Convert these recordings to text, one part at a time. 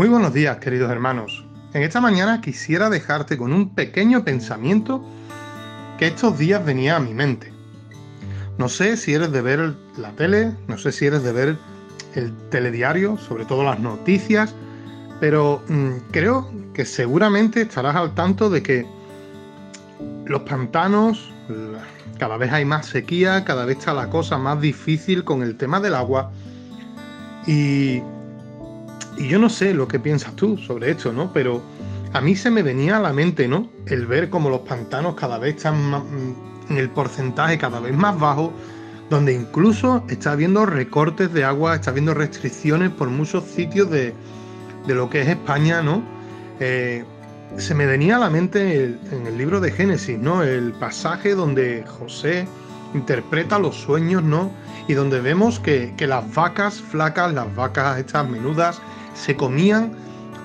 Muy buenos días, queridos hermanos. En esta mañana quisiera dejarte con un pequeño pensamiento que estos días venía a mi mente. No sé si eres de ver la tele, no sé si eres de ver el telediario, sobre todo las noticias, pero mm, creo que seguramente estarás al tanto de que los pantanos, cada vez hay más sequía, cada vez está la cosa más difícil con el tema del agua. Y y yo no sé lo que piensas tú sobre esto, ¿no? Pero a mí se me venía a la mente, ¿no? El ver como los pantanos cada vez están mm, en el porcentaje cada vez más bajo, donde incluso está habiendo recortes de agua, está habiendo restricciones por muchos sitios de, lo que es España, ¿no? Eh, se me venía a la mente en el libro de Génesis, ¿no? El pasaje donde José interpreta los sueños, ¿no? Y donde vemos que, que las vacas flacas, las vacas estas menudas, se comían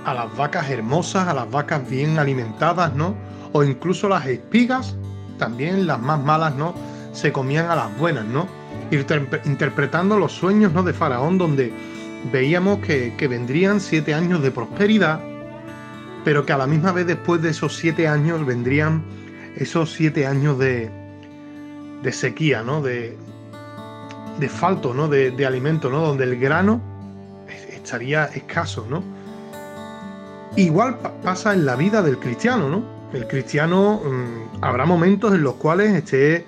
a las vacas hermosas, a las vacas bien alimentadas, ¿no? O incluso las espigas, también las más malas, ¿no? Se comían a las buenas, ¿no? interpretando los sueños, ¿no? De Faraón, donde veíamos que, vendrían siete años de prosperidad, pero que a la misma vez después de esos siete años vendrían esos siete años de, de sequía, ¿no? De, de falto, ¿no? De, de alimento, ¿no? Donde el grano estaría escaso, ¿no? Igual pasa en la vida del cristiano, ¿no? El cristiano mm, habrá momentos en los cuales esté,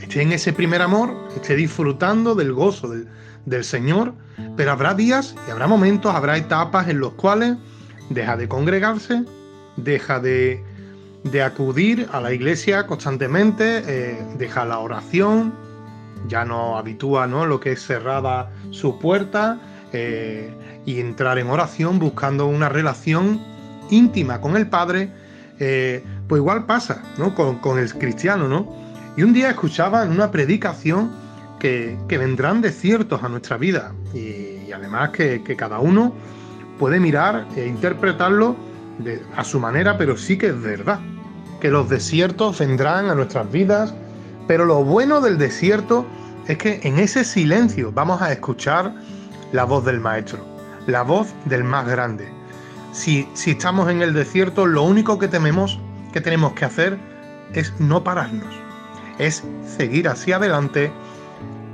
esté, en ese primer amor, esté disfrutando del gozo del, del Señor, pero habrá días y habrá momentos, habrá etapas en los cuales deja de congregarse, deja de, de acudir a la iglesia constantemente, eh, deja la oración, ya no habitúa ¿no? lo que es cerrada su puerta, eh, y entrar en oración buscando una relación íntima con el Padre, eh, pues igual pasa ¿no? con, el cristiano. ¿no? Y un día escuchaba en una predicación que, vendrán desiertos a nuestra vida y, además que, cada uno puede mirar e interpretarlo a su manera, pero sí que es verdad, que los desiertos vendrán a nuestras vidas, pero lo bueno del desierto es que en ese silencio vamos a escuchar la voz del Maestro, la voz del más grande. Si, si estamos en el desierto, lo único que tememos, que tenemos que hacer es no pararnos, es seguir hacia adelante,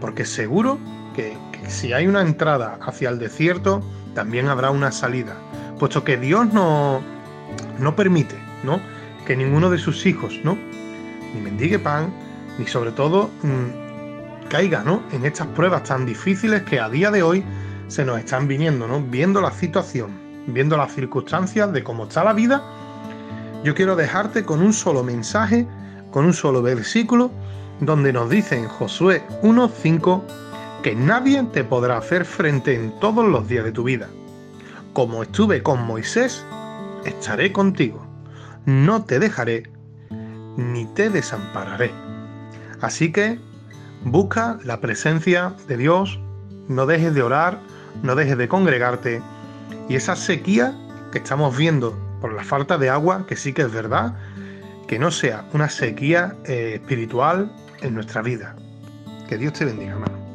porque seguro que, si hay una entrada hacia el desierto, también habrá una salida, puesto que Dios no, no permite ¿no? que ninguno de sus hijos ¿no? ni mendigue pan, ni sobre todo mm, caiga ¿no? en estas pruebas tan difíciles que a día de hoy se nos están viniendo, ¿no? Viendo la situación, viendo las circunstancias de cómo está la vida, yo quiero dejarte con un solo mensaje, con un solo versículo, donde nos dice en Josué 1.5 que nadie te podrá hacer frente en todos los días de tu vida. Como estuve con Moisés, estaré contigo. No te dejaré ni te desampararé. Así que busca la presencia de Dios, no dejes de orar, no dejes de congregarte y esa sequía que estamos viendo por la falta de agua, que sí que es verdad, que no sea una sequía eh, espiritual en nuestra vida. Que Dios te bendiga, hermano.